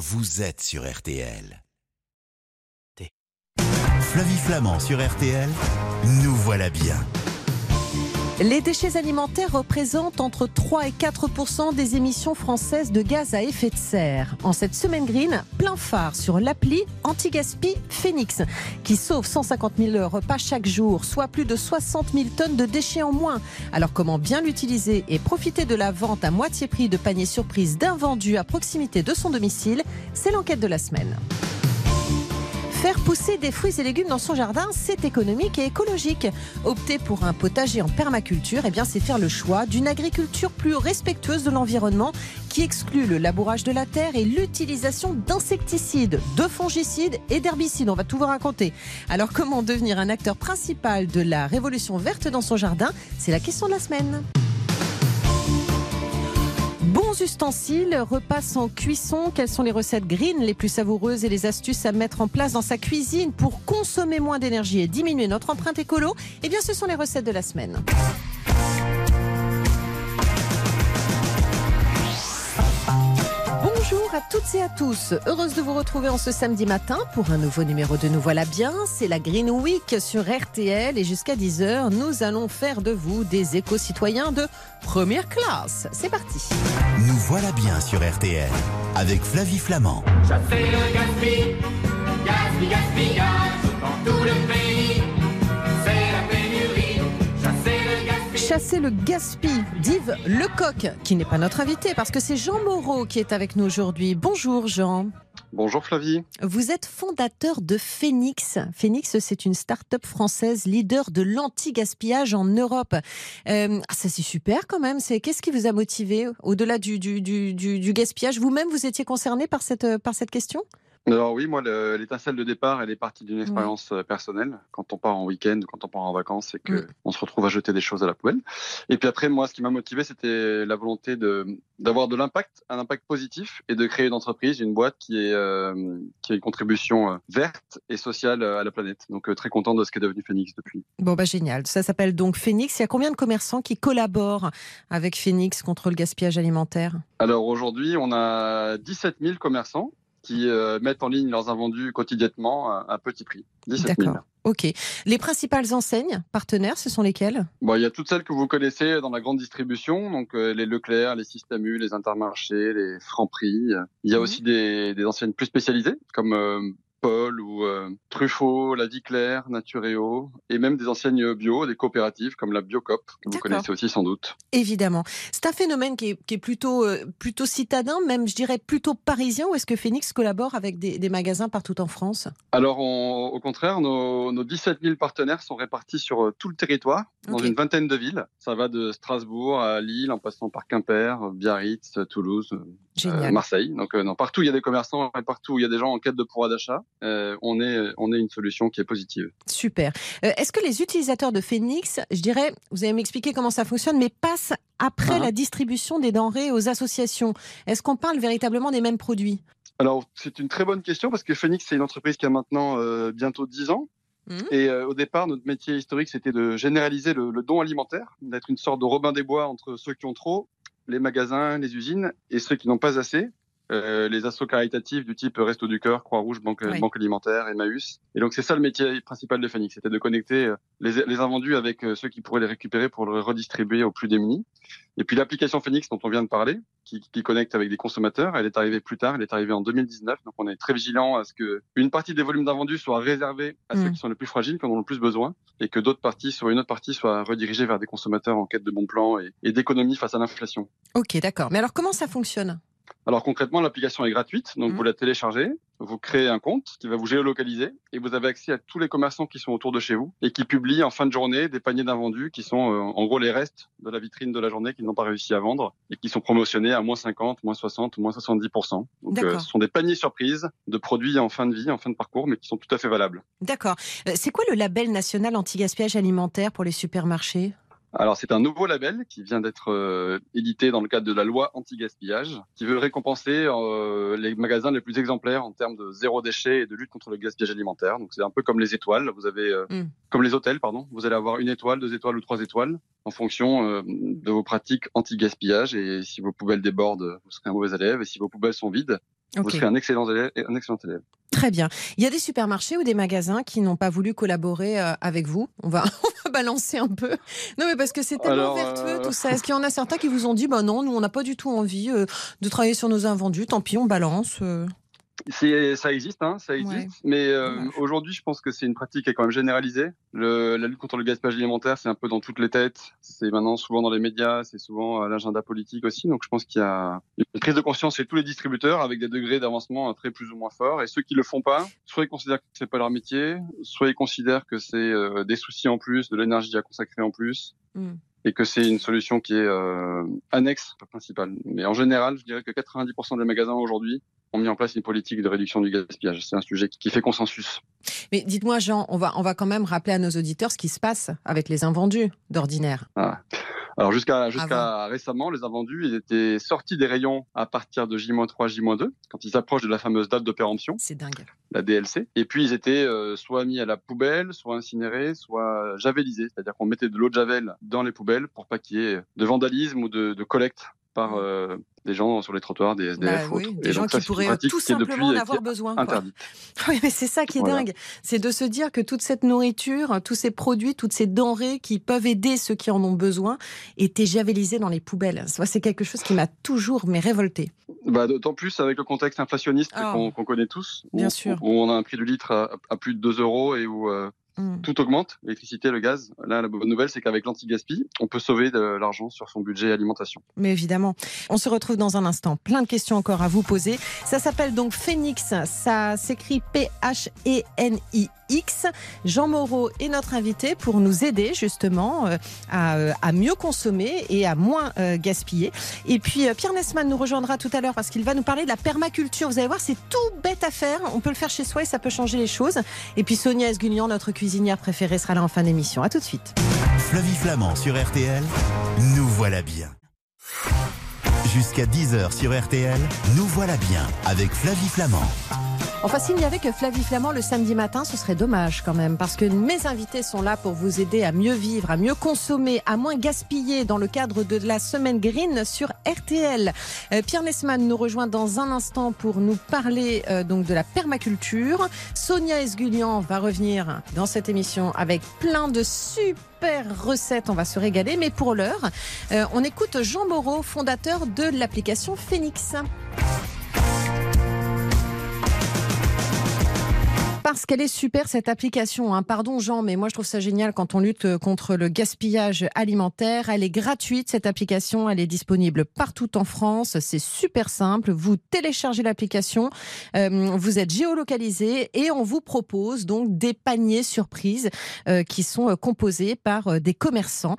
vous êtes sur RTL. Flavie Flamand sur RTL, nous voilà bien. Les déchets alimentaires représentent entre 3 et 4% des émissions françaises de gaz à effet de serre. En cette semaine green, plein phare sur l'appli Anti-Gaspi Phoenix, qui sauve 150 000 repas chaque jour, soit plus de 60 000 tonnes de déchets en moins. Alors comment bien l'utiliser et profiter de la vente à moitié prix de panier surprise d'un vendu à proximité de son domicile? C'est l'enquête de la semaine. Faire pousser des fruits et légumes dans son jardin, c'est économique et écologique. Opter pour un potager en permaculture, eh bien, c'est faire le choix d'une agriculture plus respectueuse de l'environnement qui exclut le labourage de la terre et l'utilisation d'insecticides, de fongicides et d'herbicides. On va tout vous raconter. Alors, comment devenir un acteur principal de la révolution verte dans son jardin? C'est la question de la semaine bons ustensiles, repas sans cuisson, quelles sont les recettes green les plus savoureuses et les astuces à mettre en place dans sa cuisine pour consommer moins d'énergie et diminuer notre empreinte écolo? Eh bien, ce sont les recettes de la semaine. Bonjour à toutes et à tous. Heureuse de vous retrouver en ce samedi matin pour un nouveau numéro de Nous voilà bien. C'est la Green Week sur RTL et jusqu'à 10h, nous allons faire de vous des éco-citoyens de première classe. C'est parti. Nous voilà bien sur RTL avec Flavie Flamand. le dans tout le pays. Chasser le gaspille d'Yves Lecoq, qui n'est pas notre invité parce que c'est Jean Moreau qui est avec nous aujourd'hui. Bonjour Jean. Bonjour Flavie. Vous êtes fondateur de Phoenix. Phoenix, c'est une start-up française leader de l'anti-gaspillage en Europe. Euh, ah, ça, c'est super quand même. C'est Qu'est-ce qui vous a motivé au-delà du, du, du, du gaspillage? Vous-même, vous étiez concerné par cette, par cette question? Alors oui, moi, l'étincelle de départ, elle est partie d'une expérience euh, personnelle. Quand on part en week-end, quand on part en vacances, et que on se retrouve à jeter des choses à la poubelle. Et puis après, moi, ce qui m'a motivé, c'était la volonté d'avoir de l'impact, un impact positif, et de créer une entreprise, une boîte qui est euh, qui a une contribution euh, verte et sociale à la planète. Donc très content de ce qu'est devenu Phoenix depuis. Bon bah génial. Ça s'appelle donc Phoenix. Il y a combien de commerçants qui collaborent avec Phoenix contre le gaspillage alimentaire? Alors aujourd'hui, on a 17 000 commerçants qui euh, mettent en ligne leurs invendus quotidiennement à, petit prix. 17 000. Ok. Les principales enseignes partenaires, ce sont lesquelles? Bon, Il y a toutes celles que vous connaissez dans la grande distribution, donc euh, les Leclerc, les Système U, les Intermarchés, les Franprix. Il y a mhm. aussi des, des, enseignes plus spécialisées, comme euh, Paul ou euh, Truffaut, La Vie Claire, Natureo, et même des enseignes bio, des coopératives comme la Biocop, que vous connaissez aussi sans doute. Évidemment. C'est un phénomène qui est, plutôt, euh, plutôt citadin, même je dirais plutôt parisien, ou est-ce que Phoenix collabore avec des, magasins partout en France? Alors au contraire, nos, nos, 17 000 partenaires sont répartis sur euh, tout le territoire, dans une vingtaine de villes. Ça va de Strasbourg à Lille, en passant par Quimper, Biarritz, Toulouse, Marseille. Donc partout il y a des commerçants et partout il y a des gens en quête de pouvoir d'achat. Euh, on, est, on est une solution qui est positive. Super. Euh, est-ce que les utilisateurs de Phoenix, je dirais, vous allez m'expliquer comment ça fonctionne, mais passent après uh-huh. la distribution des denrées aux associations? Est-ce qu'on parle véritablement des mêmes produits? Alors, c'est une très bonne question parce que Phoenix, c'est une entreprise qui a maintenant euh, bientôt 10 ans. Mmh. Et au départ, notre métier historique, c'était de généraliser le, le don alimentaire, d'être une sorte de Robin des Bois entre ceux qui ont trop, les magasins, les usines, et ceux qui n'ont pas assez. Euh, les assos caritatifs du type Resto du Cœur, Croix-Rouge, Banque, Banque Alimentaire, Emmaüs. Et donc c'est ça le métier principal de Phoenix, c'était de connecter euh, les, les invendus avec euh, ceux qui pourraient les récupérer pour les redistribuer aux plus démunis. Et puis l'application Phoenix dont on vient de parler, qui, qui, connecte avec des consommateurs, elle est arrivée plus tard, elle est arrivée en 2019. Donc on est très vigilant à ce que une partie des volumes d'invendus soit réservée à ceux mm. qui sont les plus fragiles, qui en ont le plus besoin, et que d'autres parties, soit une autre partie, soit redirigée vers des consommateurs en quête de bons plans et, et d'économie face à l'inflation. Ok, d'accord. Mais alors comment ça fonctionne? Alors concrètement, l'application est gratuite, donc vous mmh. la téléchargez, vous créez un compte qui va vous géolocaliser et vous avez accès à tous les commerçants qui sont autour de chez vous et qui publient en fin de journée des paniers d'invendus qui sont euh, en gros les restes de la vitrine de la journée qu'ils n'ont pas réussi à vendre et qui sont promotionnés à moins 50, moins 60, moins 70%. Donc euh, ce sont des paniers surprises de produits en fin de vie, en fin de parcours, mais qui sont tout à fait valables. D'accord. Euh, c'est quoi le label national anti-gaspillage alimentaire pour les supermarchés? Alors c'est un nouveau label qui vient d'être euh, édité dans le cadre de la loi anti-gaspillage, qui veut récompenser euh, les magasins les plus exemplaires en termes de zéro déchet et de lutte contre le gaspillage alimentaire. Donc c'est un peu comme les étoiles. Vous avez euh, mm. comme les hôtels, pardon. Vous allez avoir une étoile, deux étoiles ou trois étoiles en fonction de vos pratiques anti-gaspillage. Et si vos poubelles débordent, vous serez un mauvais élève. Et si vos poubelles sont vides, vous serez un excellent élève. Un excellent élève. Très bien. Il y a des supermarchés ou des magasins qui n'ont pas voulu collaborer euh, avec vous? On va, on va, balancer un peu. Non, mais parce que c'est tellement vertueux euh, tout ça. Est-ce qu'il y en a certains qui vous ont dit, bah non, nous on n'a pas du tout envie euh, de travailler sur nos invendus, tant pis, on balance ça existe, hein, ça existe. Mais euh, aujourd'hui, je pense que c'est une pratique qui est quand même généralisée. Le, la lutte contre le gaspillage alimentaire, c'est un peu dans toutes les têtes. C'est maintenant souvent dans les médias, c'est souvent à l'agenda politique aussi. Donc, je pense qu'il y a une prise de conscience chez tous les distributeurs avec des degrés d'avancement très plus ou moins forts. Et ceux qui le font pas, soit ils considèrent que c'est pas leur métier, soit ils considèrent que c'est euh, des soucis en plus, de l'énergie à consacrer en plus. Mm. Et que c'est une solution qui est euh, annexe, pas principale. Mais en général, je dirais que 90% des magasins aujourd'hui ont mis en place une politique de réduction du gaspillage. C'est un sujet qui fait consensus. Mais dites-moi, Jean, on va, on va quand même rappeler à nos auditeurs ce qui se passe avec les invendus d'ordinaire. Ah. Alors jusqu'à jusqu'à récemment, les invendus, ils étaient sortis des rayons à partir de J-3, J-2, quand ils approchent de la fameuse date de péremption. C'est dingue. La DLC. Et puis ils étaient euh, soit mis à la poubelle, soit incinérés, soit javelisés. C'est-à-dire qu'on mettait de l'eau de javel dans les poubelles pour pas qu'il y ait de vandalisme ou de, de collecte par euh, des gens sur les trottoirs, des SDF. Bah des gens qui pourraient tout simplement en avoir besoin. Oui, mais c'est ça qui est dingue. C'est de se dire que toute cette nourriture, tous ces produits, toutes ces denrées qui peuvent aider ceux qui en ont besoin étaient javelisés dans les poubelles. C'est quelque chose qui m'a toujours mais révolté. Bah, D'autant plus avec le contexte inflationniste oh. qu'on connaît tous. Bien où, sûr. Où on a un prix du litre à, plus de 2 euros et où euh, Mm. Tout augmente, l'électricité, le gaz. Là, la bonne nouvelle, c'est qu'avec l'anti-gaspi, on peut sauver de l'argent sur son budget alimentation. Mais évidemment, on se retrouve dans un instant. Plein de questions encore à vous poser. Ça s'appelle donc Phoenix. Ça s'écrit P-H-E-N-I. X. Jean Moreau est notre invité pour nous aider justement euh, euh, à, mieux consommer et à moins euh, gaspiller. Et puis Pierre Nesman nous rejoindra tout à l'heure parce qu'il va nous parler de la permaculture. Vous allez voir, c'est tout bête à faire. On peut le faire chez soi et ça peut changer les choses. Et puis Sonia Esguignan, notre cuisinière préférée, sera là en fin d'émission. À tout de suite. Flavie Flamand sur RTL, nous voilà bien. Jusqu'à 10h sur RTL, nous voilà bien avec Flavie Flamand. Enfin, s'il n'y avait que Flavie Flamand le samedi matin, ce serait dommage quand même, parce que mes invités sont là pour vous aider à mieux vivre, à mieux consommer, à moins gaspiller dans le cadre de la semaine green sur RTL. Euh, Pierre Nesman nous rejoint dans un instant pour nous parler euh, donc de la permaculture. Sonia Esgulian va revenir dans cette émission avec plein de super recettes. On va se régaler. Mais pour l'heure, euh, on écoute Jean Moreau, fondateur de l'application Phoenix. Parce qu'elle est super cette application. Hein. Pardon Jean, mais moi je trouve ça génial quand on lutte euh, contre le gaspillage alimentaire. Elle est gratuite cette application, elle est disponible partout en France. C'est super simple. Vous téléchargez l'application, euh, vous êtes géolocalisé et on vous propose donc des paniers surprises euh, qui sont composés par des commerçants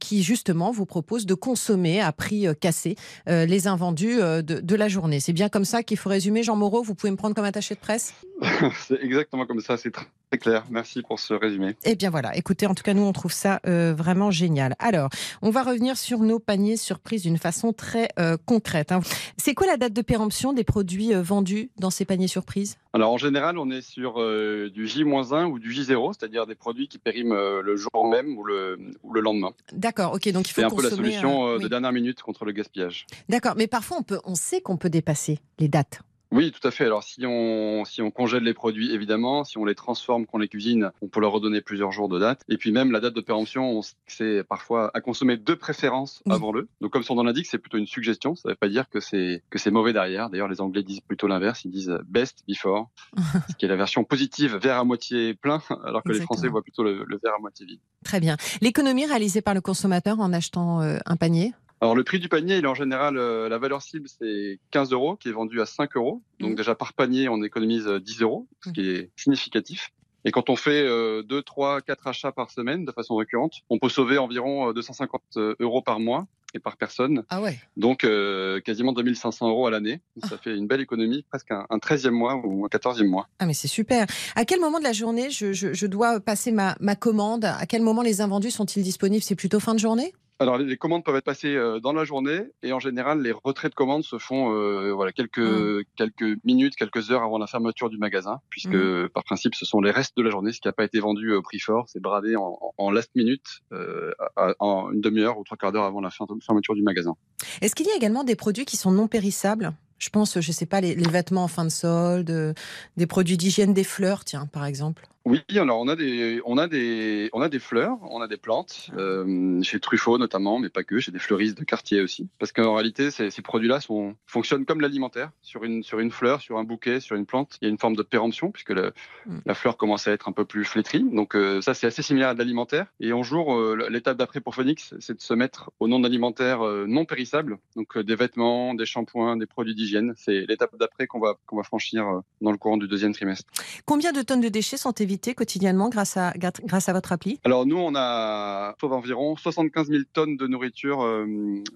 qui justement vous proposent de consommer à prix cassé les invendus de, de la journée. C'est bien comme ça qu'il faut résumer. Jean Moreau, vous pouvez me prendre comme attaché de presse? exactement comme ça, c'est très clair. Merci pour ce résumé. Eh bien voilà, écoutez, en tout cas, nous, on trouve ça euh, vraiment génial. Alors, on va revenir sur nos paniers surprises d'une façon très euh, concrète. Hein. C'est quoi la date de péremption des produits euh, vendus dans ces paniers surprises? Alors, en général, on est sur du J-1 ou du J0, c'est-à-dire des produits qui périment le jour même ou le, ou le lendemain. D'accord, ok, donc il faut C'est un peu la solution de dernière minute contre le gaspillage. D'accord, mais parfois, on, peut, on sait qu'on peut dépasser les dates. Oui, tout à fait. Alors si on, si on congèle les produits, évidemment, si on les transforme, qu'on les cuisine, on peut leur redonner plusieurs jours de date. Et puis même la date de péremption, c'est parfois à consommer de préférence avant le. Donc comme son nom l'indique, c'est plutôt une suggestion. Ça ne veut pas dire que c'est que c'est mauvais derrière. D'ailleurs, les Anglais disent plutôt l'inverse. Ils disent best before, ce qui est la version positive, verre à moitié plein, alors que les Français voient plutôt le, verre à moitié vide. Très bien. L'économie réalisée par le consommateur en achetant euh, un panier? Alors le prix du panier, il est en général, euh, la valeur cible, c'est 15 euros, qui est vendu à 5 euros. Donc mmh. déjà par panier, on économise 10 euros, ce qui est significatif. Et quand on fait 2, 3, 4 achats par semaine de façon récurrente, on peut sauver environ 250 euh, euros par mois et par personne. Ah ouais. Donc euh, quasiment 2500 euros à l'année. Ça ah. fait une belle économie, presque un, 13e mois ou un 14e mois. Ah mais c'est super. À quel moment de la journée je, je dois passer ma, ma commande? À quel moment les invendus sont-ils disponibles? C'est plutôt fin de journée? Alors, les commandes peuvent être passées euh, dans la journée et en général, les retraits de commandes se font euh, voilà, quelques, mmh. quelques minutes, quelques heures avant la fermeture du magasin, puisque mmh. par principe, ce sont les restes de la journée. Ce qui n'a pas été vendu au prix fort, c'est bradé en, en, last minute, euh, en une demi-heure ou trois quarts d'heure avant la fermeture du magasin. Est-ce qu'il y a également des produits qui sont non périssables? Je pense, je sais pas, les, les vêtements en fin de solde, des produits d'hygiène, des fleurs, tiens, par exemple. Oui, alors on a des, on a des, on a des fleurs, on a des plantes, euh, chez Truffaut notamment, mais pas que, chez des fleuristes de quartier aussi. Parce qu'en réalité, ces, ces produits-là sont, fonctionnent comme l'alimentaire. Sur une, sur une fleur, sur un bouquet, sur une plante, il y a une forme de péremption puisque le, mm. la fleur commence à être un peu plus flétrie. Donc euh, ça, c'est assez similaire à de l'alimentaire. Et en jour, euh, l'étape d'après pour Phoenix, c'est de se mettre au nom d'alimentaire non périssable. Donc des vêtements, des shampoings, des produits d'hygiène. C'est l'étape d'après qu'on va, qu'on va franchir dans le courant du deuxième trimestre. Combien de tonnes de déchets sont quotidiennement grâce à, grâce à votre appli Alors nous, on a sauve environ 75 000 tonnes de nourriture euh,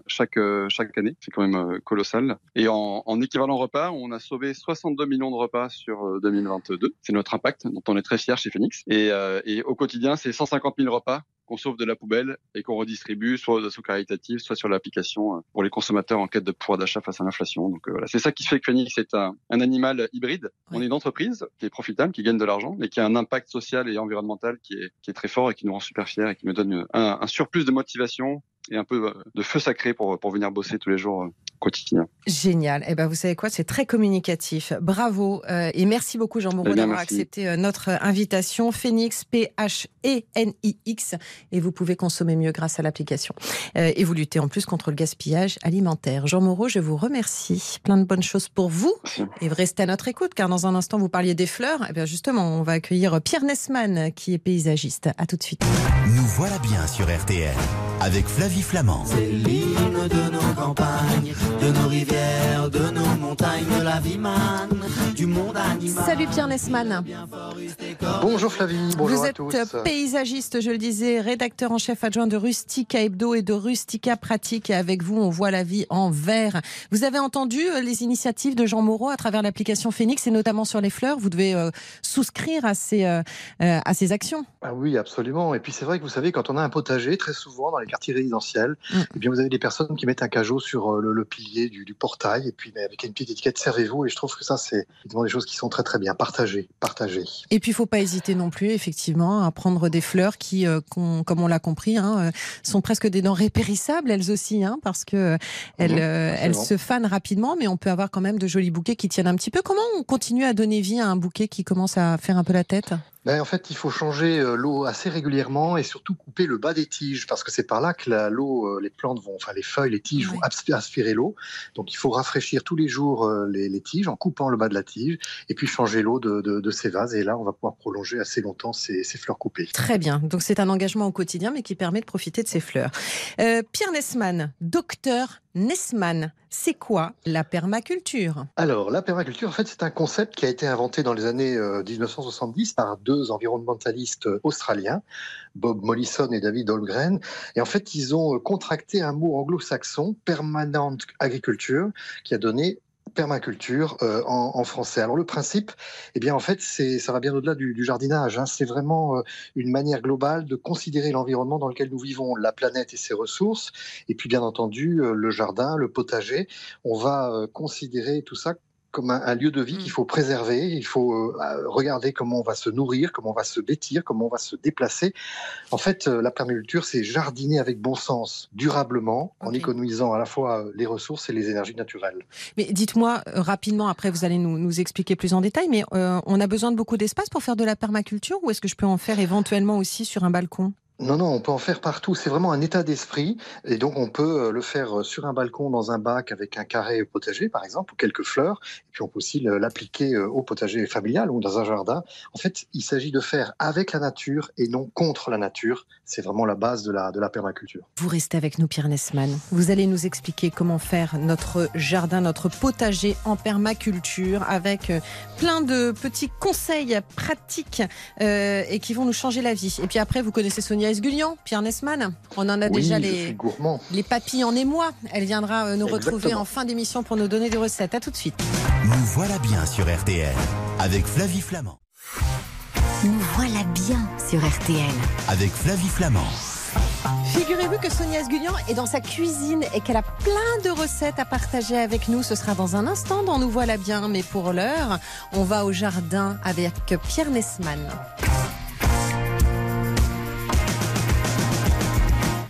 chaque, euh, chaque année. C'est quand même euh, colossal. Et en, en, équivalent repas, on a sauvé 62 millions de repas sur 2022. C'est notre impact dont on est très fier chez Phoenix. Et, et au quotidien, c'est 150 000 repas qu'on sauve de la poubelle et qu'on redistribue soit de sous caritative, soit sur l'application euh, pour les consommateurs en quête de pouvoir d'achat face à l'inflation. Donc euh, voilà, c'est ça qui fait que Phoenix est un, un animal hybride. On est une entreprise qui est profitable, qui gagne de l'argent, mais qui a un impact social et environnemental qui est, qui est très fort et qui nous rend super fiers et qui me donne un, un surplus de motivation et un peu euh, de feu sacré pour, pour venir bosser tous les jours quotidien. Génial. Eh ben, vous savez quoi, c'est très communicatif. Bravo euh, et merci beaucoup Jean Moreau eh d'avoir accepté euh, notre invitation. Phoenix, P-H-E-N-I-X. Et vous pouvez consommer mieux grâce à l'application. Euh, et vous luttez en plus contre le gaspillage alimentaire. Jean Moreau, je vous remercie. Plein de bonnes choses pour vous. Et restez à notre écoute, car dans un instant, vous parliez des fleurs. Eh bien, justement, on va accueillir Pierre Nesman, qui est paysagiste. À tout de suite. Nous voilà bien sur RTL, avec Flavie Flamand. C'est de nos campagnes de nos rivières, de nos montagnes, la vie manne, du monde animal. Salut Pierre Nesman. Bonjour Flavie, bonjour Vous à êtes paysagiste, je le disais, rédacteur en chef adjoint de Rustica Hebdo et de Rustica Pratique. Et avec vous, on voit la vie en vert. Vous avez entendu euh, les initiatives de Jean Moreau à travers l'application Phoenix et notamment sur les fleurs. Vous devez euh, souscrire à ces, euh, à ces actions. Ah oui, absolument. Et puis c'est vrai que vous savez, quand on a un potager, très souvent dans les quartiers résidentiels, mm. eh bien vous avez des personnes qui mettent un cajot sur le, le du, portail, et puis avec une petite étiquette servez-vous. Et je trouve que ça, c'est des choses qui sont très très bien partagées. partagées. Et puis, il faut pas hésiter non plus, effectivement, à prendre des fleurs qui, euh, comme on l'a compris, hein, euh, sont presque des denrées périssables, elles aussi, hein, parce que euh, elles, elles se fanent rapidement, mais on peut avoir quand même de jolis bouquets qui tiennent un petit peu. Comment on continue à donner vie à un bouquet qui commence à faire un peu la tête? Ben, en fait, il faut changer euh, l'eau assez régulièrement et surtout couper le bas des tiges parce que c'est par là que l'eau, euh, les plantes vont, enfin les feuilles, les tiges vont aspirer l'eau. Donc il faut rafraîchir tous les jours euh, les, les, tiges en coupant le bas de la tige et puis changer l'eau de, de, de, ces vases. Et là, on va pouvoir prolonger assez longtemps ces, ces fleurs coupées. Très bien. Donc c'est un engagement au quotidien, mais qui permet de profiter de ces fleurs. Euh, Pierre Nesman, docteur Nesman, c'est quoi la permaculture? Alors, la permaculture, en fait, c'est un concept qui a été inventé dans les années 1970 par deux environnementalistes australiens, Bob Mollison et David Holmgren. Et en fait, ils ont contracté un mot anglo-saxon, permanent agriculture, qui a donné permaculture euh, en, français. Alors le principe, eh bien en fait, c'est ça va bien au-delà du, du, jardinage. Hein. C'est vraiment euh, une manière globale de considérer l'environnement dans lequel nous vivons, la planète et ses ressources, et puis bien entendu euh, le jardin, le potager. On va considérer tout ça comme un, lieu de vie qu'il mm. faut préserver. Il faut euh, regarder comment on va se nourrir, comment on va se vêtir, comment on va se déplacer. En fait, euh, la permaculture, c'est jardiner avec bon sens, durablement, en économisant à la fois euh, les ressources et les énergies naturelles. Mais dites-moi rapidement, après vous allez nous, nous, expliquer plus en détail, mais on a besoin de beaucoup d'espace pour faire de la permaculture ou est-ce que je peux en faire éventuellement aussi sur un balcon? Non, non, on peut en faire partout. C'est vraiment un état d'esprit. Et donc, on peut euh, le faire euh, sur un balcon, dans un bac, avec un carré potager, par exemple, ou quelques fleurs. Et puis, on peut aussi l'appliquer euh, au potager familial ou dans un jardin. En fait, il s'agit de faire avec la nature et non contre la nature. C'est vraiment la base de la, permaculture. Vous restez avec nous, Pierre Nesman. Vous allez nous expliquer comment faire notre jardin, notre potager en permaculture, avec plein de petits conseils pratiques et qui vont nous changer la vie. Et puis après, vous connaissez Sonia Esgulian, Pierre Nesman. On en a déjà les, les papilles en émoi. Elle viendra euh, nous retrouver en fin d'émission pour nous donner des recettes. À tout de suite. Nous voilà bien sur RTL avec Flavie Flamand. Nous voilà bien sur RTL avec Flavie Flamand. Figurez-vous que Sonia Esgulian est dans sa cuisine et qu'elle a plein de recettes à partager avec nous. Ce sera dans un instant dans Nous voilà bien, mais pour l'heure, on va au jardin avec Pierre Nesman.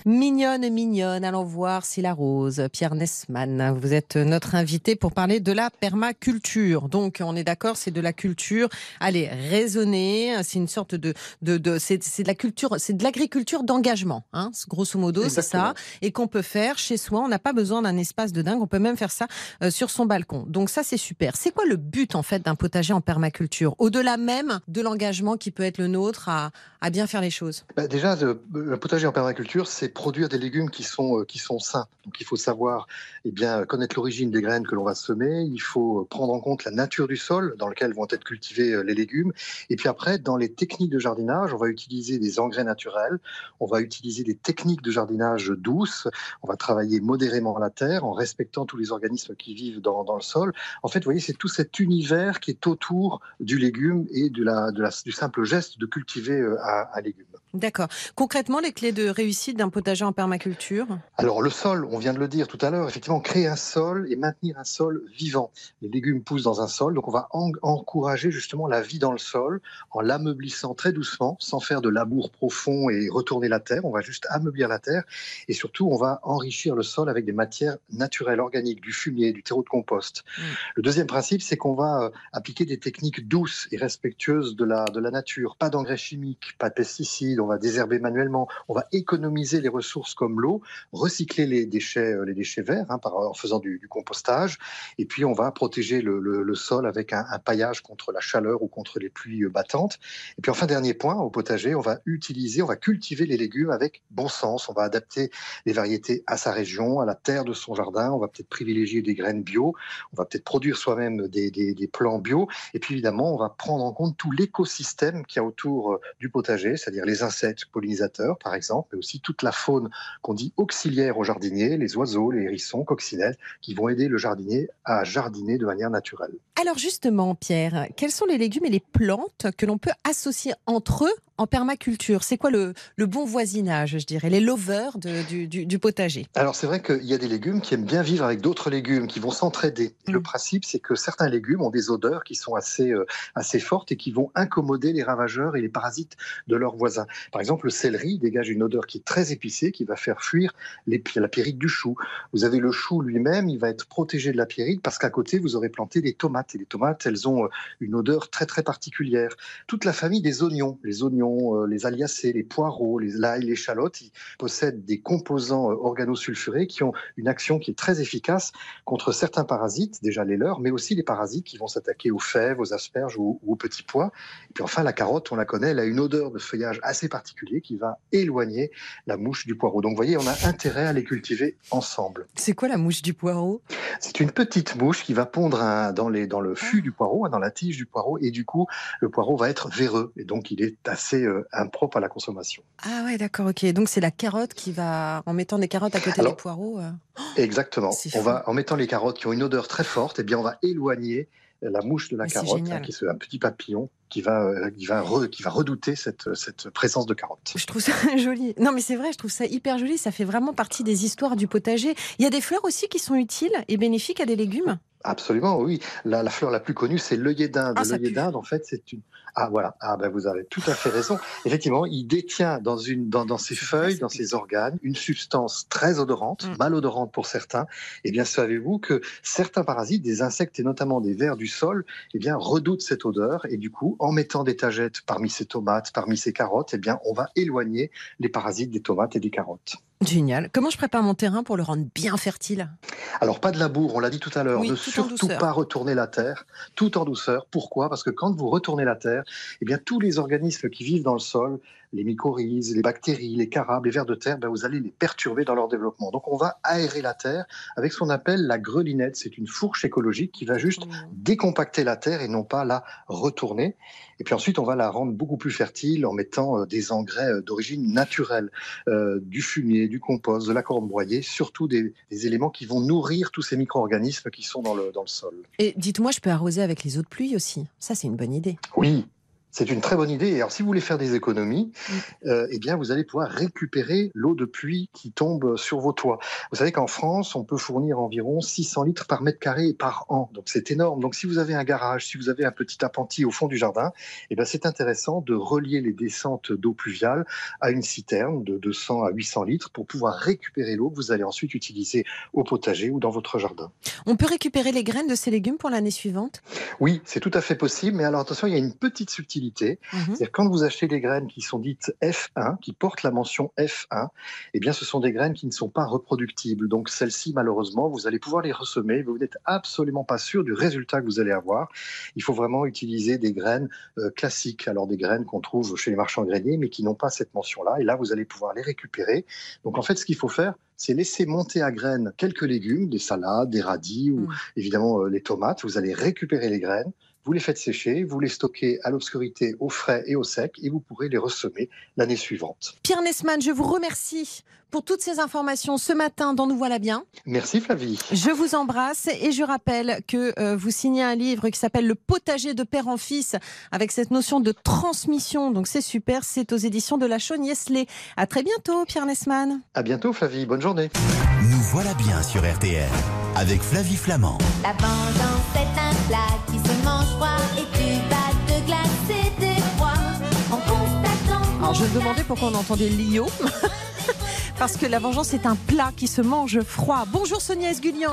Mignonne, mignonne, allons voir si la rose. Pierre Nessman, vous êtes notre invité pour parler de la permaculture. Donc, on est d'accord, c'est de la culture, allez, raisonnée, c'est une sorte de, de, de c'est de la culture, c'est de l'agriculture d'engagement, hein, grosso modo, c'est ça, et qu'on peut faire chez soi. On n'a pas besoin d'un espace de dingue, on peut même faire ça euh, sur son balcon. Donc ça, c'est super. C'est quoi le but en fait d'un potager en permaculture, au-delà même de l'engagement qui peut être le nôtre à, à bien faire les choses? Bah Déjà, le potager en permaculture, c'est produire des légumes qui sont, euh, qui sont sains. Donc il faut savoir eh bien, connaître l'origine des graines que l'on va semer, il faut prendre en compte la nature du sol dans lequel vont être cultivés euh, les légumes. Et puis après, dans les techniques de jardinage, on va utiliser des engrais naturels, on va utiliser des techniques de jardinage douces, on va travailler modérément la terre en respectant tous les organismes qui vivent dans, le sol. En fait, vous voyez, c'est tout cet univers qui est autour du légume et de la, du simple geste de cultiver euh, un, un légume. D'accord. Concrètement, les clés de réussite d'un potager en permaculture? Alors, le sol, on vient de le dire tout à l'heure, effectivement, créer un sol et maintenir un sol vivant. Les légumes poussent dans un sol, donc on va encourager justement la vie dans le sol en l'ameublissant très doucement, sans faire de labour profond et retourner la terre. On va juste ameublir la terre et surtout, on va enrichir le sol avec des matières naturelles, organiques, du fumier, du terreau de compost. Mmh. Le deuxième principe, c'est qu'on va euh, appliquer des techniques douces et respectueuses de la, de la nature. Pas d'engrais chimiques, pas de pesticides on va désherber manuellement, on va économiser les ressources comme l'eau, recycler les déchets, euh, les déchets verts hein, en faisant du, compostage, et puis on va protéger le, sol avec un, paillage contre la chaleur ou contre les pluies euh, battantes. Et puis enfin, dernier point, au potager, on va utiliser, on va cultiver les légumes avec bon sens, on va adapter les variétés à sa région, à la terre de son jardin, on va peut-être privilégier des graines bio, on va peut-être produire soi-même des, des plants bio, et puis évidemment, on va prendre en compte tout l'écosystème qu'il y a autour euh, du potager, c'est-à-dire les insectes pollinisateurs, par exemple, mais aussi toute la faune qu'on dit auxiliaire au jardinier, les oiseaux, les hérissons, coccinelles, qui vont aider le jardinier à jardiner de manière naturelle. Alors justement, Pierre, quels sont les légumes et les plantes que l'on peut associer entre eux en permaculture? C'est quoi le, bon voisinage, je dirais, les lovers du, potager? Alors c'est vrai qu'il y a des légumes qui aiment bien vivre avec d'autres légumes, qui vont s'entraider. Le mm. principe, c'est que certains légumes ont des odeurs qui sont assez, euh, assez fortes et qui vont incommoder les ravageurs et les parasites de leurs voisins. Par exemple, le céleri dégage une odeur qui est très épicée, qui va faire fuir la pyrite du chou. Vous avez le chou lui-même, il va être protégé de la pyrite parce qu'à côté, vous aurez planté des tomates. Et les tomates, elles ont euh, une odeur très très particulière. Toute la famille des oignons, les oignons, euh, les aliacées, les poireaux, les l'ail, les chalottes, ils possèdent des composants euh, organosulfurés qui ont une action qui est très efficace contre certains parasites, déjà les leurs, mais aussi les parasites qui vont s'attaquer aux fèves, aux asperges ou, aux petits pois. Et puis enfin, la carotte, on la connaît, elle a une odeur de feuillage assez particulier qui va éloigner la mouche du poireau. Donc vous voyez, on a intérêt à les cultiver ensemble. C'est quoi la mouche du poireau? C'est une petite mouche qui va pondre dans, les, dans le fût ah. du poireau, hein, dans la tige du poireau, et du coup, le poireau va être véreux, et donc il est assez euh, impropre à la consommation. Ah ouais, d'accord, ok. Donc c'est la carotte qui va, en mettant des carottes à côté des poireaux. Euh, exactement. On va, en mettant les carottes qui ont une odeur très forte, et eh bien on va éloigner la mouche de la carotte, hein, qui est un petit papillon qui va, euh, qui va, qui va redouter cette, cette présence de carotte. Je trouve ça joli. Non, mais c'est vrai, je trouve ça hyper joli. Ça fait vraiment partie des histoires du potager. Il y a des fleurs aussi qui sont utiles et bénéfiques à des légumes? Absolument, oui. La, la, fleur la plus connue, c'est l'œillet d'Inde. Ah, l'œillet d'Inde, en fait, c'est une. Ah voilà. Ah ben vous avez tout à fait raison. Effectivement, il détient dans une dans, dans ses feuilles, dans ses organes, une substance très odorante, mm. malodorante pour certains. Eh bien, savez-vous que certains parasites, des insectes et notamment des vers du sol, eh bien redoutent cette odeur et du coup, en mettant des tagettes parmi ces tomates, parmi ces carottes, eh bien, on va éloigner les parasites des tomates et des carottes. Génial. Comment je prépare mon terrain pour le rendre bien fertile? Alors, pas de labour, on l'a dit tout à l'heure. ne surtout pas retourner la terre, tout en douceur. Pourquoi? Parce que quand vous retournez la terre, eh bien, tous les organismes qui vivent dans le sol, les mycorhizes, les bactéries, les carabes, les vers de terre, ben, vous allez les perturber dans leur développement. Donc, on va aérer la terre avec ce qu'on appelle la grelinette. C'est une fourche écologique qui va juste mmh. décompacter la terre et non pas la retourner. Et puis ensuite, on va la rendre beaucoup plus fertile en mettant euh, des engrais euh, d'origine naturelle, euh, du fumier, du compost, de la corne broyée, surtout des, éléments qui vont nourrir tous ces micro-organismes qui sont dans le, dans le sol. Et dites-moi, je peux arroser avec les eaux de pluie aussi? Ça, c'est une bonne idée. Oui, C'est une très bonne idée. Et alors, si vous voulez faire des économies, Mm. euh, eh bien, vous allez pouvoir récupérer l'eau de pluie qui tombe sur vos toits. Vous savez qu'en France, on peut fournir environ 600 litres par mètre carré par an. Donc, c'est énorme. Donc, si vous avez un garage, si vous avez un petit appentis au fond du jardin, eh bien, c'est intéressant de relier les descentes d'eau pluviale à une citerne de 200 à 800 litres pour pouvoir récupérer l'eau que vous allez ensuite utiliser au potager ou dans votre jardin. On peut récupérer les graines de ces légumes pour l'année suivante? Oui, c'est tout à fait possible. Mais alors, attention, il y a une petite subtilité. Mhm. C'est-à-dire quand vous achetez des graines qui sont dites F1, qui portent la mention F1, eh bien ce sont des graines qui ne sont pas reproductibles. Donc celles-ci, malheureusement, vous allez pouvoir les ressemer, mais vous n'êtes absolument pas sûr du résultat que vous allez avoir. Il faut vraiment utiliser des graines euh, classiques, alors des graines qu'on trouve chez les marchands greniers, mais qui n'ont pas cette mention-là. Et là, vous allez pouvoir les récupérer. Donc en fait, ce qu'il faut faire, c'est laisser monter à graines quelques légumes, des salades, des radis ou Mm. évidemment euh, les tomates. Vous allez récupérer les graines vous les faites sécher, vous les stockez à l'obscurité, au frais et au sec, et vous pourrez les ressemer l'année suivante. Pierre Nesman, je vous remercie pour toutes ces informations ce matin dans Nous Voilà Bien. Merci Flavie. Je vous embrasse et je rappelle que euh, vous signez un livre qui s'appelle Le potager de père en fils avec cette notion de transmission. Donc c'est super, c'est aux éditions de La Chaugne-Yesley. À très bientôt Pierre Nesman. À bientôt Flavie, bonne journée. Nous voilà bien sur RTL avec Flavie Flamand. La plat qui se mange froid et tu vas te glacer des froids en constatant. Alors je me demandais pourquoi on entendait Lio. Parce que la vengeance est un plat qui se mange froid. Bonjour Sonia Esgulian.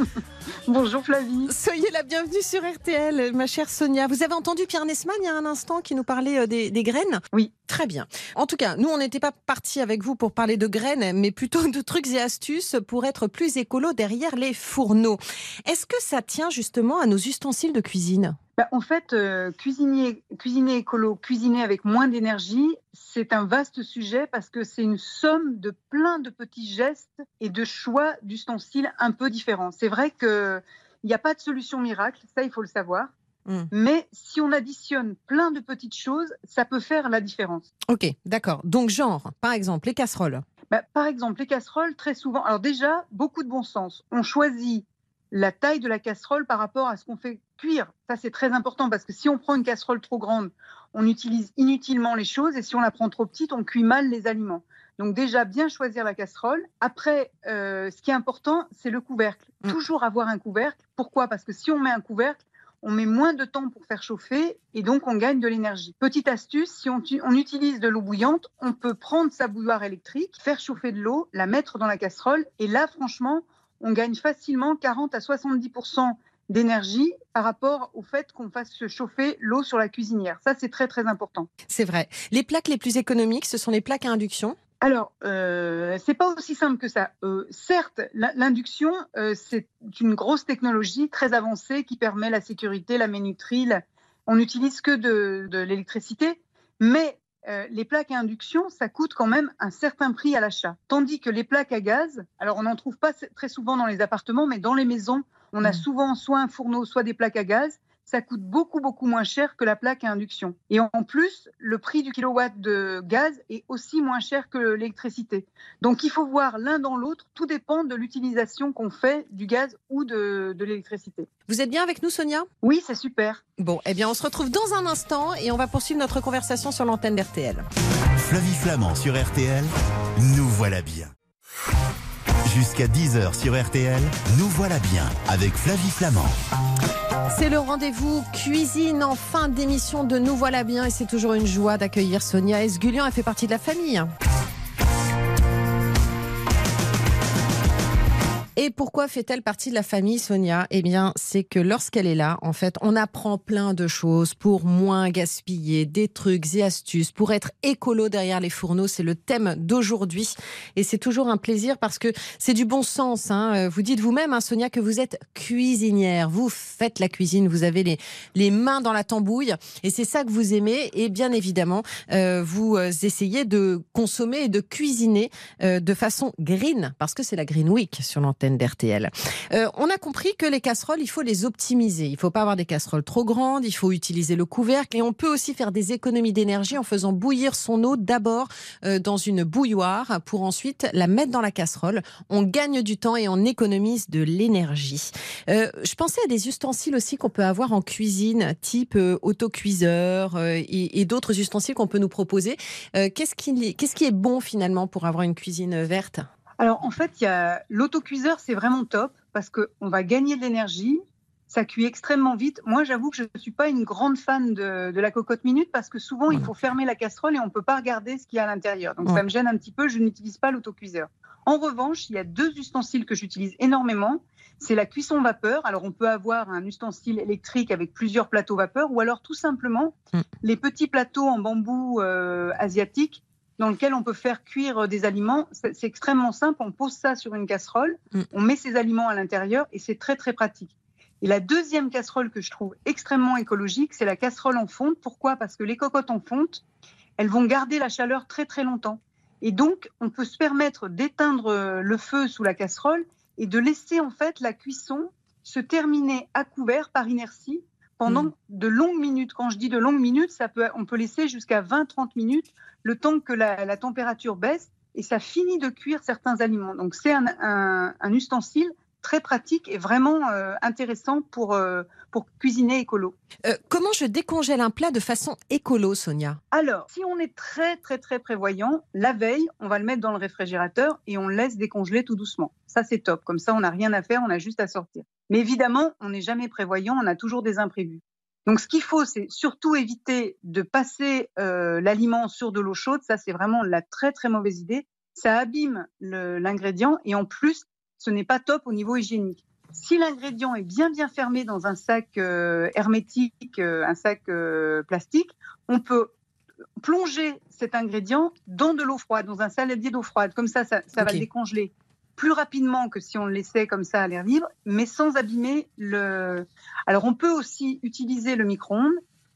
Bonjour Flavie. Soyez la bienvenue sur RTL, ma chère Sonia. Vous avez entendu Pierre Nesman il y a un instant qui nous parlait euh, des, des graines? Oui. Très bien. En tout cas, nous, on n'était pas partis avec vous pour parler de graines, mais plutôt de trucs et astuces pour être plus écolo derrière les fourneaux. Est-ce que ça tient justement à nos ustensiles de cuisine? Bah, en fait, euh, cuisiner, cuisiner écolo, cuisiner avec moins d'énergie, c'est un vaste sujet parce que c'est une somme de plein de petits gestes et de choix d'ustensiles un peu différents. C'est vrai qu'il n'y a pas de solution miracle, ça il faut le savoir. Mm. Mais si on additionne plein de petites choses, ça peut faire la différence. Ok, d'accord. Donc, genre, par exemple, les casseroles. Bah, par exemple, les casseroles, très souvent. Alors, déjà, beaucoup de bon sens. On choisit la taille de la casserole par rapport à ce qu'on fait cuire. Ça, c'est très important parce que si on prend une casserole trop grande, on utilise inutilement les choses et si on la prend trop petite, on cuit mal les aliments. Donc déjà, bien choisir la casserole. Après, euh, ce qui est important, c'est le couvercle. Mm. Toujours avoir un couvercle. Pourquoi? Parce que si on met un couvercle, on met moins de temps pour faire chauffer et donc on gagne de l'énergie. Petite astuce, si on, on utilise de l'eau bouillante, on peut prendre sa bouilloire électrique, faire chauffer de l'eau, la mettre dans la casserole et là, franchement, on gagne facilement 40 à 70% d'énergie par rapport au fait qu'on fasse chauffer l'eau sur la cuisinière. Ça, c'est très très important. C'est vrai. Les plaques les plus économiques, ce sont les plaques à induction? Alors, euh, c'est pas aussi simple que ça. Euh, certes, l'induction, euh, c'est une grosse technologie très avancée qui permet la sécurité, la minuterie. la- On n'utilise que de, de l'électricité, mais euh, les plaques à induction, ça coûte quand même un certain prix à l'achat. Tandis que les plaques à gaz, alors on n'en trouve pas très souvent dans les appartements, mais dans les maisons, on a Mm. souvent soit un fourneau, soit des plaques à gaz. Ça coûte beaucoup, beaucoup moins cher que la plaque à induction. Et en plus, le prix du kilowatt de gaz est aussi moins cher que l'électricité. Donc il faut voir l'un dans l'autre. Tout dépend de l'utilisation qu'on fait du gaz ou de, de l'électricité. Vous êtes bien avec nous, Sonia? Oui, c'est super. Bon, eh bien, on se retrouve dans un instant et on va poursuivre notre conversation sur l'antenne d'RTL. Flavie Flamand sur RTL, nous voilà bien. Jusqu'à 10h sur RTL, nous voilà bien avec Flavie Flamand. C'est le rendez-vous cuisine en fin d'émission de Nous voilà bien et c'est toujours une joie d'accueillir Sonia Esgulian. Elle fait partie de la famille. Et pourquoi fait-elle partie de la famille, Sonia? Eh bien, c'est que lorsqu'elle est là, en fait, on apprend plein de choses pour moins gaspiller, des trucs et astuces, pour être écolo derrière les fourneaux. C'est le thème d'aujourd'hui. Et c'est toujours un plaisir parce que c'est du bon sens. hein. Vous dites vous-même, hein, Sonia, que vous êtes cuisinière. Vous faites la cuisine, vous avez les, les mains dans la tambouille. Et c'est ça que vous aimez. Et bien évidemment, euh, vous euh, essayez de consommer et de cuisiner euh, de façon green, parce que c'est la Green Week sur l'antenne d'RTL. Euh, on a compris que les casseroles, il faut les optimiser. Il ne faut pas avoir des casseroles trop grandes, il faut utiliser le couvercle et on peut aussi faire des économies d'énergie en faisant bouillir son eau d'abord euh, dans une bouilloire pour ensuite la mettre dans la casserole. On gagne du temps et on économise de l'énergie. Euh, je pensais à des ustensiles aussi qu'on peut avoir en cuisine, type autocuiseur et, d'autres ustensiles qu'on peut nous proposer. Qu'est-ce qui est bon finalement pour avoir une cuisine verte? Alors en fait, il y a l'autocuiseur, c'est vraiment top parce qu'on va gagner de l'énergie. Ça cuit extrêmement vite. Moi, j'avoue que je ne suis pas une grande fan de, de la cocotte minute parce que souvent, il faut fermer la casserole et on ne peut pas regarder ce qu'il y a à l'intérieur. Donc, Ouais. ça me gêne un petit peu. Je n'utilise pas l'autocuiseur. En revanche, il y a deux ustensiles que j'utilise énormément. C'est la cuisson vapeur. Alors, on peut avoir un ustensile électrique avec plusieurs plateaux vapeur ou alors tout simplement Mm. les petits plateaux en bambou euh, asiatique dans lequel on peut faire cuire euh, des aliments. C'est extrêmement simple. On pose ça sur une casserole, Mm. on met ses aliments à l'intérieur et c'est très très pratique. Et la deuxième casserole que je trouve extrêmement écologique, c'est la casserole en fonte. Pourquoi? Parce que les cocottes en fonte, elles vont garder la chaleur très très longtemps. Et donc, on peut se permettre d'éteindre euh, le feu sous la casserole et de laisser en fait la cuisson se terminer à couvert par inertie pendant Mm. de longues minutes. Quand je dis de longues minutes, ça peut, on peut laisser jusqu'à 20-30 minutes le temps que la, la température baisse et ça finit de cuire certains aliments. Donc c'est un, un- un ustensile très pratique et vraiment euh, intéressant pour, euh, pour cuisiner écolo. Euh, Comment je décongèle un plat de façon écolo, Sonia? Alors, si on est très très très prévoyant, la veille, on va le mettre dans le réfrigérateur et on le laisse décongeler tout doucement. Ça c'est top. Comme ça, on n'a rien à faire, on a juste à sortir. Mais évidemment, on n'est jamais prévoyant, on a toujours des imprévus. Donc, ce qu'il faut, c'est surtout éviter de passer euh, l'aliment sur de l'eau chaude. Ça, c'est vraiment la très très mauvaise idée. Ça abîme l'ingrédient et en plus, ce n'est pas top au niveau hygiénique. Si l'ingrédient est bien bien fermé dans un sac euh, hermétique, euh, un sac plastique, on peut plonger cet ingrédient dans de l'eau froide, dans un saladier d'eau froide. Comme ça, ça, ça va le décongeler plus rapidement que si on le laissait comme ça à l'air libre, mais sans abîmer le. Alors, on peut aussi utiliser le micro-ondes,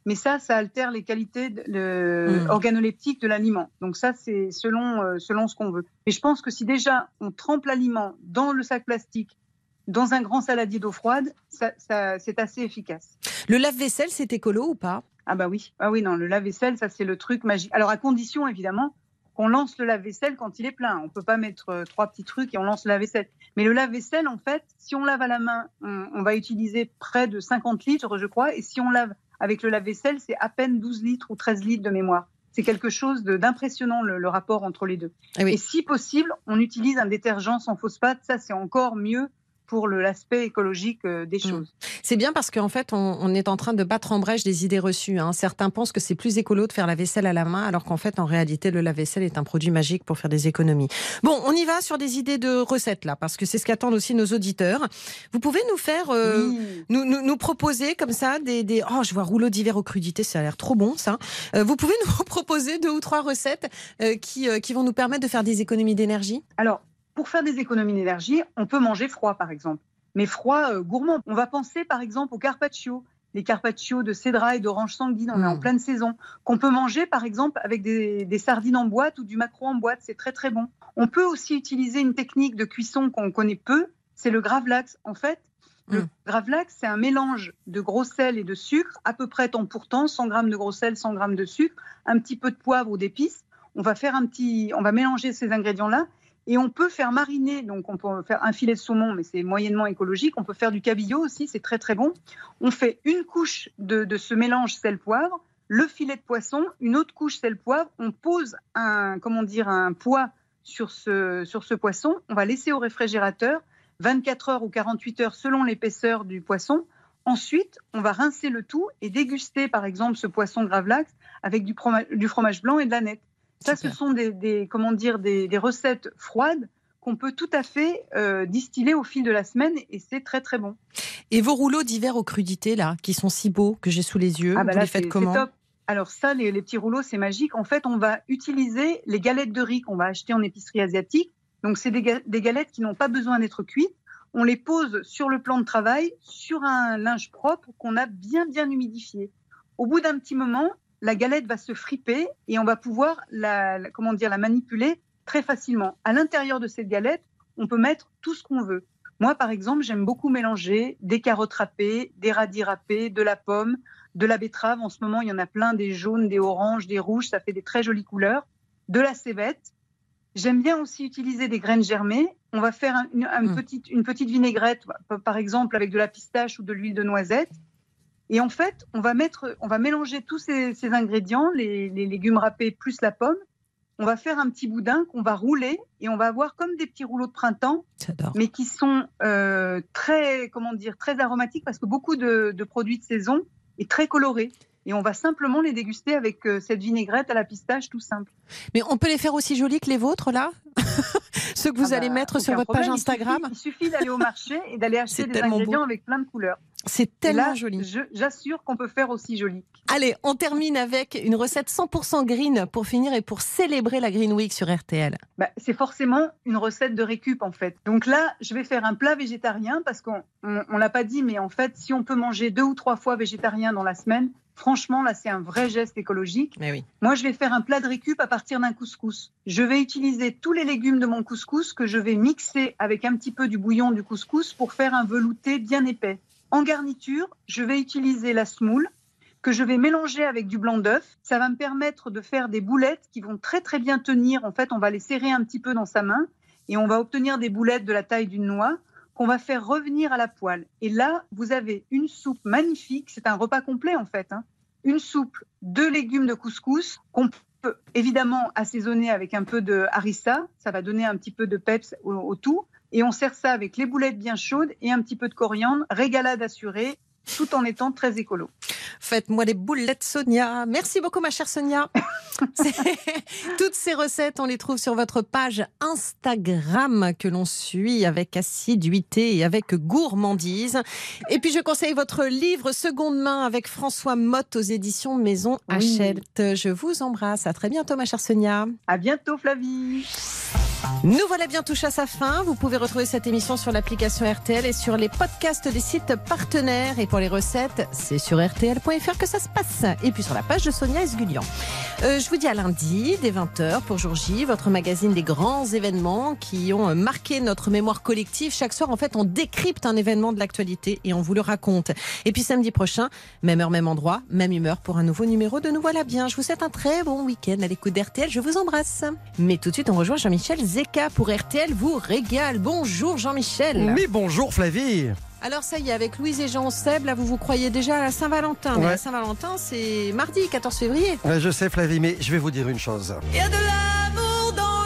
mais ça, ça altère les qualités de- le- Mm. organoleptiques de l'aliment. Donc ça, c'est selon, euh, selon ce qu'on veut. Et je pense que si déjà on trempe l'aliment dans le sac plastique, dans un grand saladier d'eau froide, ça, ça- c'est assez efficace. Le lave-vaisselle, c'est écolo ou pas? Ah bah oui, ah oui non, le lave-vaisselle, ça c'est le truc magique. Alors à condition évidemment qu'on lance le lave-vaisselle quand il est plein. On peut pas mettre euh, trois petits trucs et on lance le lave-vaisselle. Mais le lave-vaisselle, en fait, si on lave à la main, on, on va utiliser près de 50 litres, je crois, et si on lave avec le lave-vaisselle, c'est à peine 12 litres ou 13 litres de mémoire. C'est quelque chose d'impressionnant le, le rapport entre les deux. Ah oui. Et si possible, on utilise un détergent sans phosphate. Ça, c'est encore mieux pour l'aspect écologique euh, des Mm. choses. C'est bien parce qu'en fait, on, on est en train de battre en brèche des idées reçues. hein. Certains pensent que c'est plus écolo de faire la vaisselle à la main, alors qu'en fait, en réalité, le lave-vaisselle est un produit magique pour faire des économies. Bon, on y va sur des idées de recettes là, parce que c'est ce qu'attendent aussi nos auditeurs. Vous pouvez nous faire, euh, Oui. nous, nous, nous proposer comme ça des, des... oh, je vois rouleau d'hiver aux crudités, ça a l'air trop bon ça. Euh, vous pouvez nous proposer deux ou trois recettes euh, qui, euh, qui vont nous permettre de faire des économies d'énergie? Alors, pour faire des économies d'énergie, on peut manger froid, par exemple. Mais froid euh, gourmand. On va penser, par exemple, au carpaccio. Les carpaccio de cédra et d'orange sanguine, on est en Mm. pleine saison. Qu'on peut manger, par exemple, avec des, des sardines en boîte ou du maquereau en boîte. C'est très, très bon. On peut aussi utiliser une technique de cuisson qu'on connaît peu. C'est le gravlax. En fait, le Mm. gravlax, c'est un mélange de gros sel et de sucre, à peu près temps pour temps, 100 grammes de gros sel, 100 grammes de sucre, un petit peu de poivre ou d'épices. On va faire un petit, on va mélanger ces ingrédients-là et on peut faire mariner, donc on peut faire un filet de saumon, mais c'est moyennement écologique. On peut faire du cabillaud aussi, c'est très très bon. On fait une couche de, ce mélange sel-poivre, le filet de poisson, une autre couche sel-poivre. On pose un, comment dire, un poids sur ce, sur ce poisson. On va laisser au réfrigérateur 24 heures ou 48 heures selon l'épaisseur du poisson. Ensuite, on va rincer le tout et déguster, par exemple, ce poisson gravlax avec du fromage, du fromage blanc et de la nette. Ça, ce sont des, des- comment dire, des, des recettes froides qu'on peut tout à fait euh, distiller au fil de la semaine et c'est très très bon. Et vos rouleaux d'hiver aux crudités là, qui sont si beaux que j'ai sous les yeux, Ah bah vous là, les faites comment top. Alors ça, les, les petits rouleaux, c'est magique. En fait, on va utiliser les galettes de riz qu'on va acheter en épicerie asiatique. Donc c'est des, ga- des galettes qui n'ont pas besoin d'être cuites. On les pose sur le plan de travail, sur un linge propre qu'on a bien bien humidifié. Au bout d'un petit moment, la galette va se friper et on va pouvoir la, la- comment dire la manipuler très facilement. À l'intérieur de cette galette, on peut mettre tout ce qu'on veut. Moi, par exemple, j'aime beaucoup mélanger des carottes râpées, des radis râpés, de la pomme, de la betterave. En ce moment, il y en a plein, des jaunes, des oranges, des rouges, ça fait des très jolies couleurs. De la cébette. J'aime bien aussi utiliser des graines germées. On va faire une, Mm. petite, une petite vinaigrette, par exemple avec de la pistache ou de l'huile de noisette. Et en fait, on va, mettre, on va mélanger tous ces, ces ingrédients, les, les légumes râpés plus la pomme. On va faire un petit boudin qu'on va rouler et on va avoir comme des petits rouleaux de printemps mais qui sont euh, très, comment dire, très aromatiques parce que beaucoup de, de produits de saison est très coloré. Et on va simplement les déguster avec euh, cette vinaigrette à la pistache tout simple. Mais on peut les faire aussi jolis que les vôtres, là? Ceux que vous Ah allez bah, mettre sur votre page problème. Instagram? Il suffit, d'aller au marché et d'aller acheter des ingrédients beau. avec plein de couleurs. C'est tellement là, joli. J'assure qu'on peut faire aussi joli. Allez, on termine avec une recette 100% green pour finir et pour célébrer la Green Week sur RTL. Bah, c'est forcément une recette de récup en fait. Donc là, je vais faire un plat végétarien parce qu'on on, on l'a pas dit, mais en fait, si on peut manger deux ou trois fois végétarien dans la semaine, franchement, là, c'est un vrai geste écologique. Mais oui. Moi, je vais faire un plat de récup à partir d'un couscous. Je vais utiliser tous les légumes de mon couscous que je vais mixer avec un petit peu du bouillon du couscous pour faire un velouté bien épais. En garniture, je vais utiliser la semoule que je vais mélanger avec du blanc d'œuf. Ça va me permettre de faire des boulettes qui vont très très bien tenir. En fait, on va les serrer un petit peu dans sa main et on va obtenir des boulettes de la taille d'une noix qu'on va faire revenir à la poêle. Et là, vous avez une soupe magnifique. C'est un repas complet en fait. hein. Une soupe, deux légumes de couscous qu'on peut évidemment assaisonner avec un peu de harissa. Ça va donner un petit peu de peps au, au tout. Et on sert ça avec les boulettes bien chaudes et un petit peu de coriandre. Régalade assurée, tout en étant très écolo. Faites-moi des boulettes, Sonia. Merci beaucoup, ma chère Sonia. Toutes ces recettes, on les trouve sur votre page Instagram que l'on suit avec assiduité et avec gourmandise. Et puis, je conseille votre livre Seconde main avec François Motte aux éditions Maison Oui. Hachette. Je vous embrasse. À très bientôt, ma chère Sonia. À bientôt, Flavie. Nous voilà bien touche à sa fin. Vous pouvez retrouver cette émission sur l'application RTL et sur les podcasts des sites partenaires. Et pour les recettes, c'est sur rtl.fr que ça se passe. Et puis sur la page de Sonia Esgulian. Euh, je vous dis à lundi, dès 20h, pour Jour J, votre magazine des grands événements qui ont euh, marqué notre mémoire collective. Chaque soir, en fait, on décrypte un événement de l'actualité et on vous le raconte. Et puis samedi prochain, même heure, même endroit, même humeur pour un nouveau numéro de Nous voilà bien. Je vous souhaite un très bon week-end à l'écoute d'RTL. Je vous embrasse. Mais tout de suite, on rejoint Jean-Michel Zeka pour RTL vous régale. Bonjour Jean-Michel. Mais bonjour Flavie Alors ça y est, avec Louise et Jean Seb, là vous vous croyez déjà à la Saint-Valentin. Mais la Saint-Valentin, c'est mardi 14 février. Ouais, Je sais Flavie, mais je vais vous dire une chose. Il y a de l'amour dans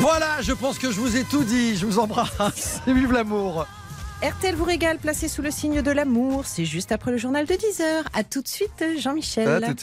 Voilà, je pense que je vous ai tout dit. Je vous embrasse. Et vive l'amour RTL vous régale, placé sous le signe de l'amour. C'est juste après le journal de 10h. À tout de suite, Jean-Michel.